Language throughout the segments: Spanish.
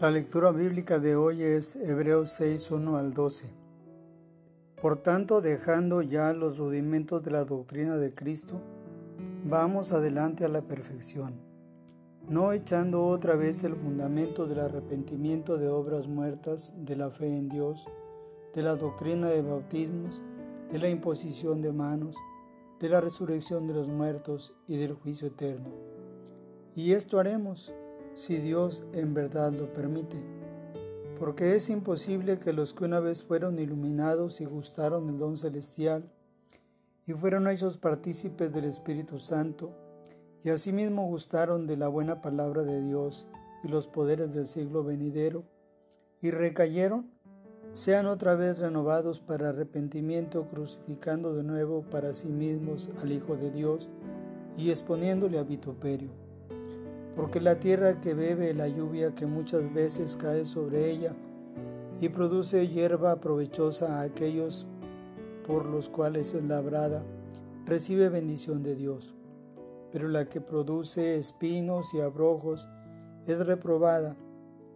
La lectura bíblica de hoy es Hebreos 6, 1 al 12. Por tanto, dejando ya los rudimentos de la doctrina de Cristo, vamos adelante a la perfección, no echando otra vez el fundamento del arrepentimiento de obras muertas, de la fe en Dios, de la doctrina de bautismos, de la imposición de manos, de la resurrección de los muertos y del juicio eterno. Y esto haremos si Dios en verdad lo permite, porque es imposible que los que una vez fueron iluminados y gustaron el don celestial y fueron hechos partícipes del Espíritu Santo, y asimismo gustaron de la buena palabra de Dios y los poderes del siglo venidero, y recayeron, sean otra vez renovados para arrepentimiento, crucificando de nuevo para sí mismos al Hijo de Dios y exponiéndole a vituperio porque la tierra que bebe la lluvia que muchas veces cae sobre ella y produce hierba provechosa a aquellos por los cuales es labrada, recibe bendición de Dios. Pero la que produce espinos y abrojos es reprobada,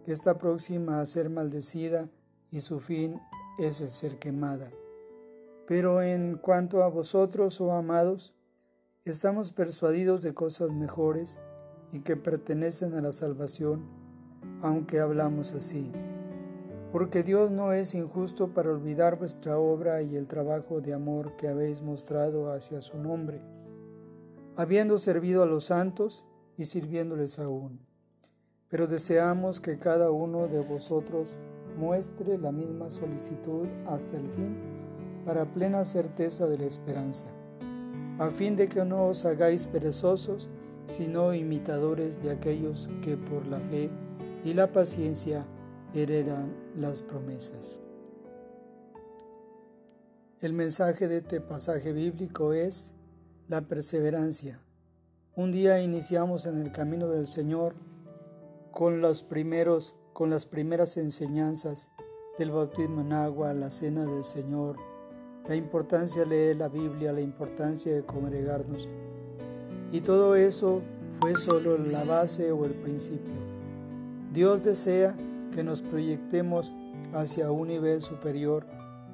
está próxima a ser maldecida y su fin es el ser quemada. Pero en cuanto a vosotros, oh amados, estamos persuadidos de cosas mejores, y que pertenecen a la salvación, aunque hablamos así. Porque Dios no es injusto para olvidar vuestra obra y el trabajo de amor que habéis mostrado hacia su nombre, habiendo servido a los santos y sirviéndoles aún. Pero deseamos que cada uno de vosotros muestre la misma solicitud hasta el fin, para plena certeza de la esperanza, a fin de que no os hagáis perezosos, sino imitadores de aquellos que por la fe y la paciencia heredan las promesas. El mensaje de este pasaje bíblico es la perseverancia. Un día iniciamos en el camino del Señor con los primeros con las primeras enseñanzas del bautismo en agua, la cena del Señor, la importancia de leer la Biblia, la importancia de congregarnos y todo eso fue solo la base o el principio. Dios desea que nos proyectemos hacia un nivel superior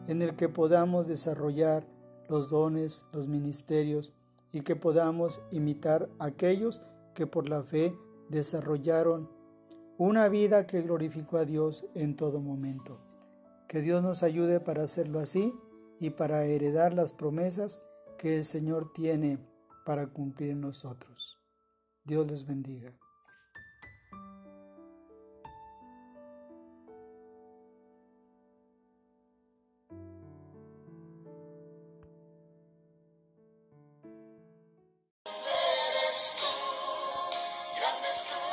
en el que podamos desarrollar los dones, los ministerios y que podamos imitar a aquellos que por la fe desarrollaron una vida que glorificó a Dios en todo momento. Que Dios nos ayude para hacerlo así y para heredar las promesas que el Señor tiene para cumplir nosotros. Dios les bendiga.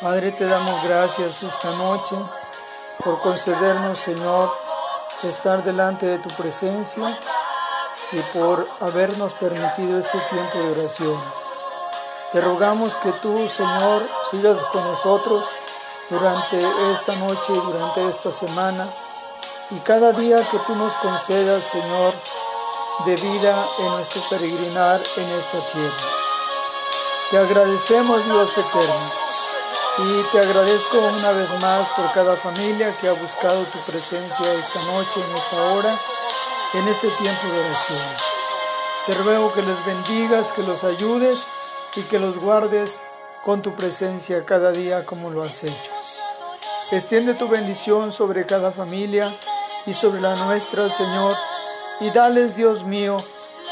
Padre, te damos gracias esta noche por concedernos, Señor, estar delante de tu presencia y por habernos permitido este tiempo de oración. Te rogamos que tú, Señor, sigas con nosotros durante esta noche, durante esta semana y cada día que tú nos concedas, Señor, de vida en nuestro peregrinar en esta tierra. Te agradecemos, Dios eterno, y te agradezco una vez más por cada familia que ha buscado tu presencia esta noche, en esta hora en este tiempo de oración. Te ruego que les bendigas, que los ayudes y que los guardes con tu presencia cada día como lo has hecho. Extiende tu bendición sobre cada familia y sobre la nuestra, Señor, y dales, Dios mío,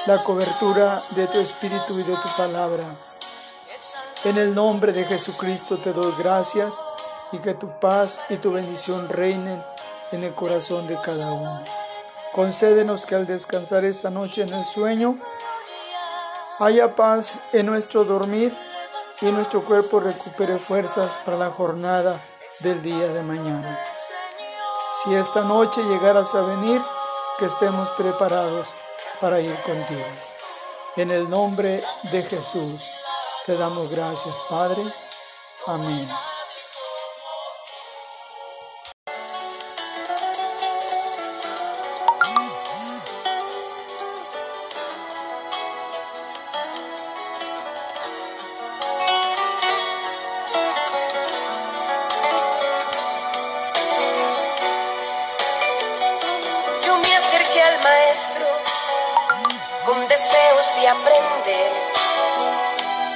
la cobertura de tu Espíritu y de tu palabra. En el nombre de Jesucristo te doy gracias y que tu paz y tu bendición reinen en el corazón de cada uno. Concédenos que al descansar esta noche en el sueño, haya paz en nuestro dormir y nuestro cuerpo recupere fuerzas para la jornada del día de mañana. Si esta noche llegaras a venir, que estemos preparados para ir contigo. En el nombre de Jesús te damos gracias, Padre. Amén.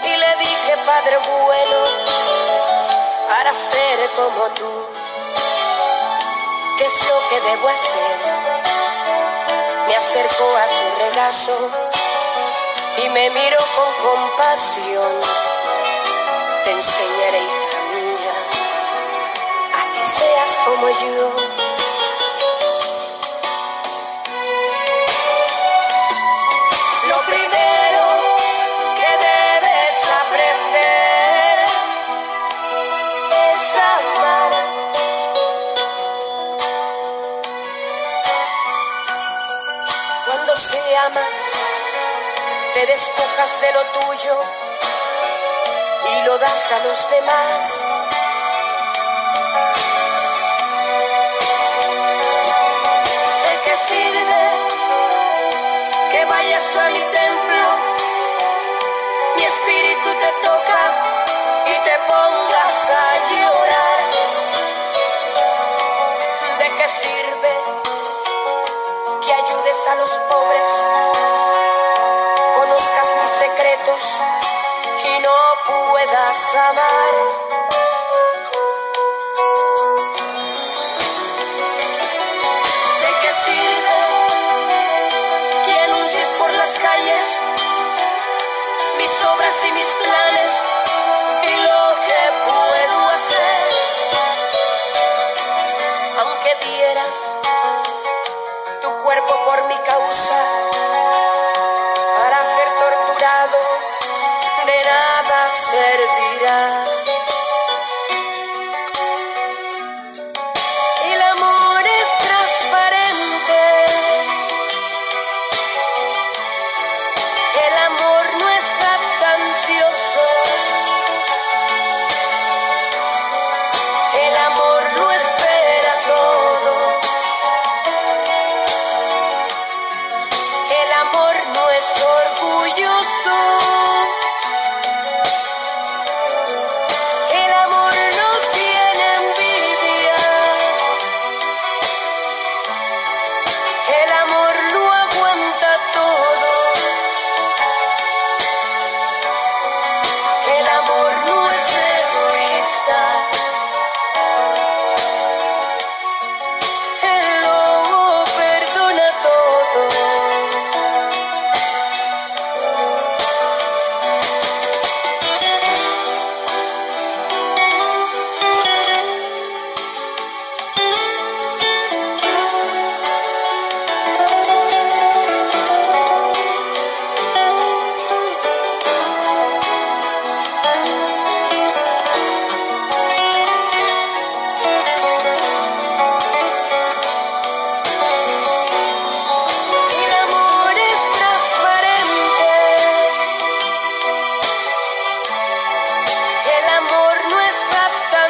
Y le dije, Padre bueno, para ser como tú, ¿qué es lo que debo hacer? Me acercó a su regazo y me miró con compasión. Te enseñaré, hija mía, a que seas como yo. Te despojas de lo tuyo y lo das a los demás. ¿De qué sirve que vayas a mi templo? Mi espíritu te toca y te pongas a llorar. ¿De qué sirve que ayudes a los pobres? Puedas amar. ¿De qué sirve que anuncies por las calles mis obras y mis planes y lo que puedo hacer? Aunque dieras tu cuerpo por mi causa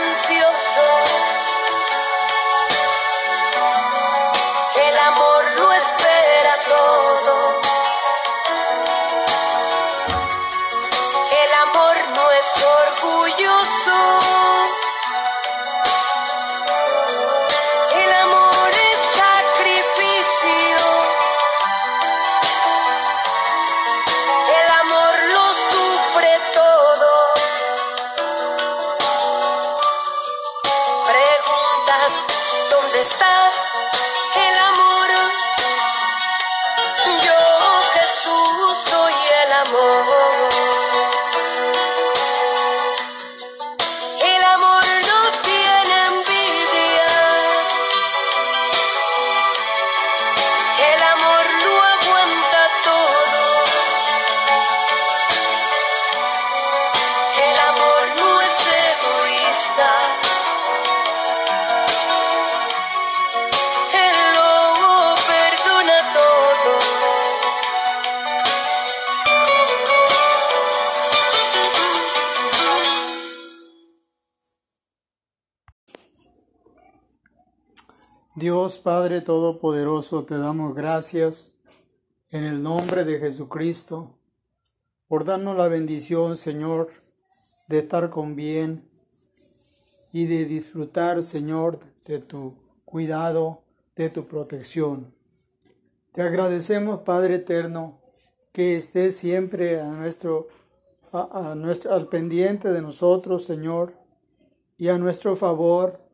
ansioso. Dios Padre Todopoderoso, te damos gracias en el nombre de Jesucristo por darnos la bendición, Señor, de estar con bien y de disfrutar, Señor, de tu cuidado, de tu protección. Te agradecemos, Padre Eterno, que esté siempre a nuestro, a, nuestro, al pendiente de nosotros, Señor, y a nuestro favor,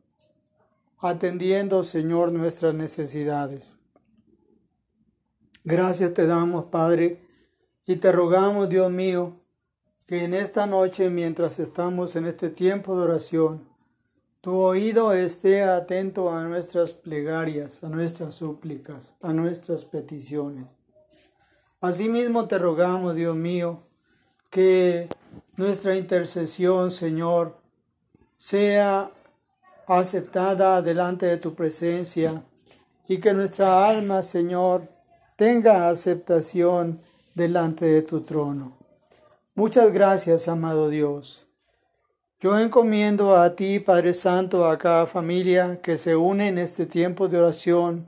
atendiendo, Señor, nuestras necesidades. Gracias te damos, Padre, y te rogamos, Dios mío, que en esta noche, mientras estamos en este tiempo de oración, tu oído esté atento a nuestras plegarias, a nuestras súplicas, a nuestras peticiones. Asimismo te rogamos, Dios mío, que nuestra intercesión, Señor, sea aceptada delante de tu presencia y que nuestra alma, Señor, tenga aceptación delante de tu trono. Muchas gracias, amado Dios. Yo encomiendo a ti, Padre Santo, a cada familia que se une en este tiempo de oración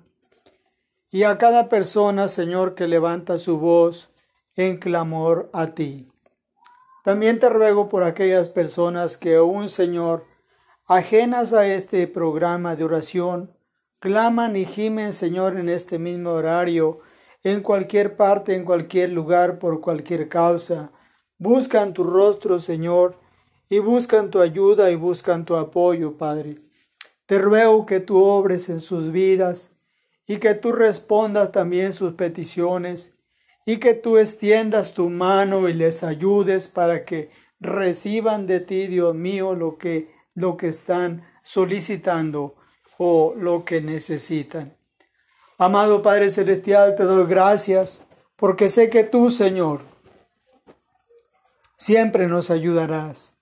y a cada persona, Señor, que levanta su voz en clamor a ti. También te ruego por aquellas personas que aún, Señor, ajenas a este programa de oración, claman y gimen, Señor, en este mismo horario, en cualquier parte, en cualquier lugar, por cualquier causa. Buscan tu rostro, Señor, y buscan tu ayuda y buscan tu apoyo, Padre. Te ruego que tú obres en sus vidas y que tú respondas también sus peticiones y que tú extiendas tu mano y les ayudes para que reciban de ti, Dios mío, lo que, lo que están solicitando o lo que necesitan. Amado Padre Celestial, te doy gracias porque sé que tú, Señor, siempre nos ayudarás.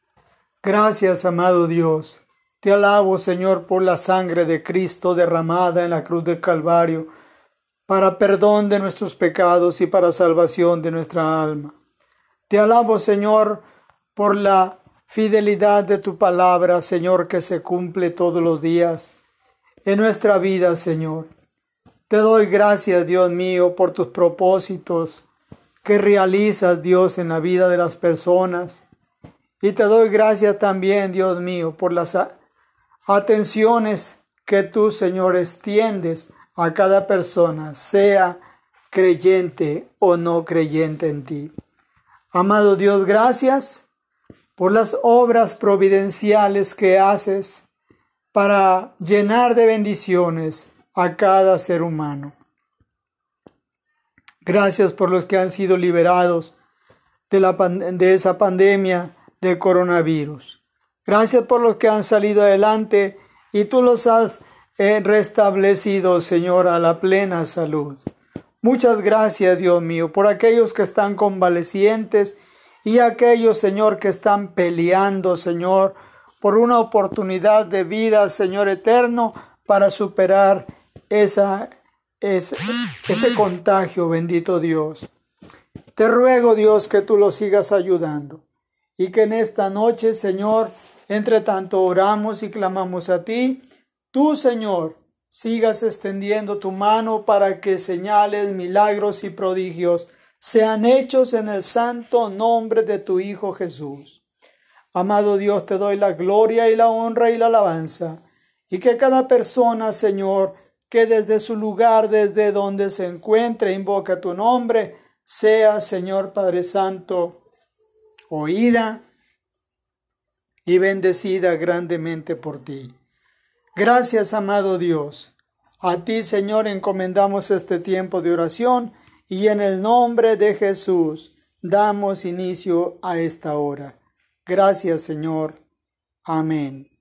Gracias, amado Dios. Te alabo, Señor, por la sangre de Cristo derramada en la cruz del Calvario, para perdón de nuestros pecados y para salvación de nuestra alma. Te alabo, Señor, por la fidelidad de tu palabra, Señor, que se cumple todos los días en nuestra vida, Señor. Te doy gracias, Dios mío, por tus propósitos que realizas, Dios, en la vida de las personas y te doy gracias también, Dios mío, por las atenciones que tú, Señor, extiendes a cada persona, sea creyente o no creyente en ti. Amado Dios, gracias por las obras providenciales que haces para llenar de bendiciones a cada ser humano. Gracias por los que han sido liberados de, la, esa pandemia de coronavirus. Gracias por los que han salido adelante y tú los has eh, restablecido, Señor, a la plena salud. Muchas gracias, Dios mío, por aquellos que están convalecientes y aquellos, Señor, que están peleando, Señor, por una oportunidad de vida, Señor eterno, para superar esa, ese, ese contagio, bendito Dios. Te ruego, Dios, que tú los sigas ayudando y que en esta noche, Señor, entre tanto oramos y clamamos a ti, tú, Señor, sigas extendiendo tu mano para que señales, milagros y prodigios sean hechos en el santo nombre de tu Hijo Jesús. Amado Dios, te doy la gloria y la honra y la alabanza, y que cada persona, Señor, que desde su lugar, desde donde se encuentre, invoca tu nombre, sea, Señor Padre Santo, oída y bendecida grandemente por ti. Gracias, amado Dios. A ti, Señor, encomendamos este tiempo de oración y en el nombre de Jesús damos inicio a esta hora. Gracias, Señor. Amén.